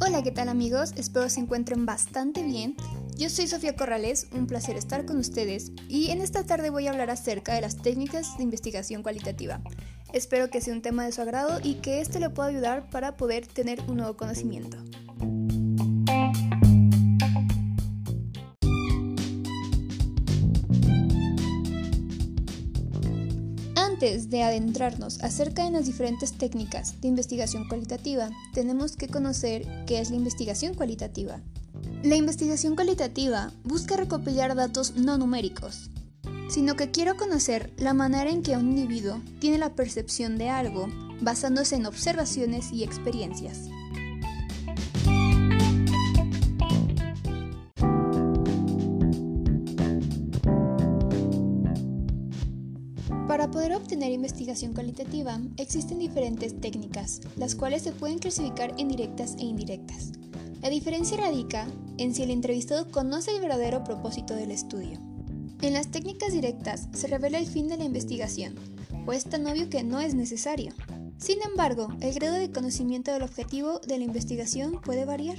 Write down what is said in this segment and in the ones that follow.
Hola, ¿qué tal amigos? Espero se encuentren bastante bien. Yo soy Sofía Corrales, un placer estar con ustedes y en esta tarde voy a hablar acerca de las técnicas de investigación cualitativa. Espero que sea un tema de su agrado y que este le pueda ayudar para poder tener un nuevo conocimiento. Antes de adentrarnos acerca de las diferentes técnicas de investigación cualitativa, tenemos que conocer qué es la investigación cualitativa. La investigación cualitativa busca recopilar datos no numéricos, sino que quiero conocer la manera en que un individuo tiene la percepción de algo basándose en observaciones y experiencias. Para poder obtener investigación cualitativa existen diferentes técnicas, las cuales se pueden clasificar en directas e indirectas. La diferencia radica en si el entrevistado conoce el verdadero propósito del estudio. En las técnicas directas se revela el fin de la investigación, o es tan obvio que no es necesario. Sin embargo, el grado de conocimiento del objetivo de la investigación puede variar.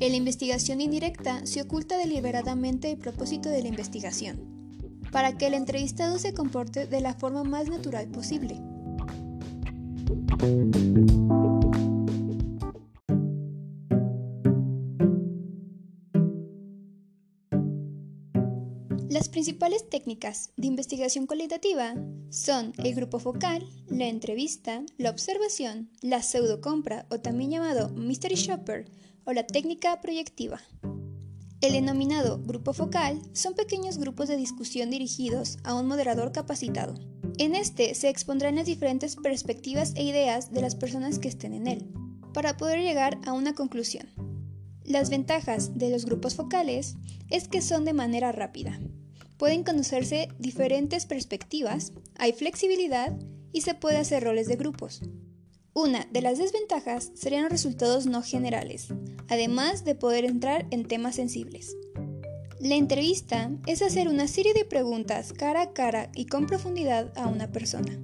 En la investigación indirecta se oculta deliberadamente el propósito de la investigación, para que el entrevistado se comporte de la forma más natural posible. Las principales técnicas de investigación cualitativa son el grupo focal, la entrevista, la observación, la pseudocompra o también llamado mystery shopper o la técnica proyectiva. El denominado grupo focal son pequeños grupos de discusión dirigidos a un moderador capacitado. En este se expondrán las diferentes perspectivas e ideas de las personas que estén en él, para poder llegar a una conclusión. Las ventajas de los grupos focales es que son de manera rápida. Pueden conocerse diferentes perspectivas, hay flexibilidad y se puede hacer roles de grupos. Una de las desventajas serían resultados no generales, además de poder entrar en temas sensibles. La entrevista es hacer una serie de preguntas cara a cara y con profundidad a una persona,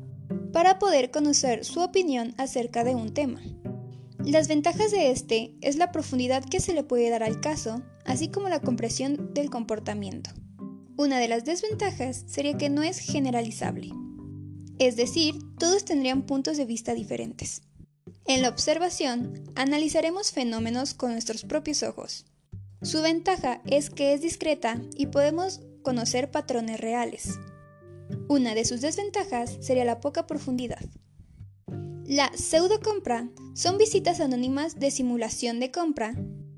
para poder conocer su opinión acerca de un tema. Las ventajas de este es la profundidad que se le puede dar al caso, así como la compresión del comportamiento. Una de las desventajas sería que no es generalizable. Es decir, todos tendrían puntos de vista diferentes. En la observación, analizaremos fenómenos con nuestros propios ojos. Su ventaja es que es discreta y podemos conocer patrones reales. Una de sus desventajas sería la poca profundidad. La pseudo compra son visitas anónimas de simulación de compra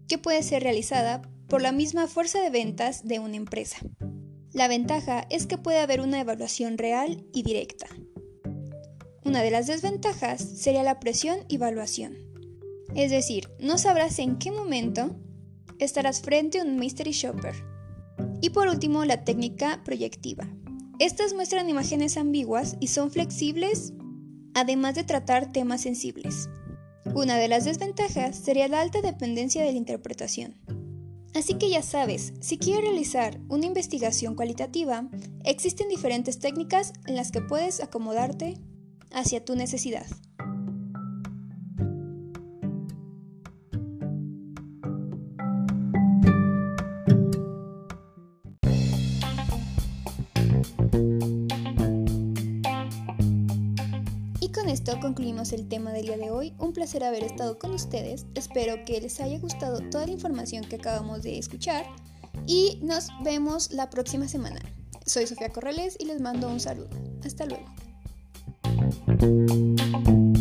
que puede ser realizada por la misma fuerza de ventas de una empresa. La ventaja es que puede haber una evaluación real y directa. Una de las desventajas sería la presión y evaluación. Es decir, no sabrás en qué momento estarás frente a un mystery shopper. Y por último, la técnica proyectiva. Estas muestran imágenes ambiguas y son flexibles, además de tratar temas sensibles. Una de las desventajas sería la alta dependencia de la interpretación. Así que ya sabes, si quieres realizar una investigación cualitativa, existen diferentes técnicas en las que puedes acomodarte hacia tu necesidad. Y con esto concluimos el tema del día de hoy. Un placer haber estado con ustedes. Espero que les haya gustado toda la información que acabamos de escuchar y nos vemos la próxima semana. Soy Sofía Corrales y les mando un saludo. Hasta luego. thank you.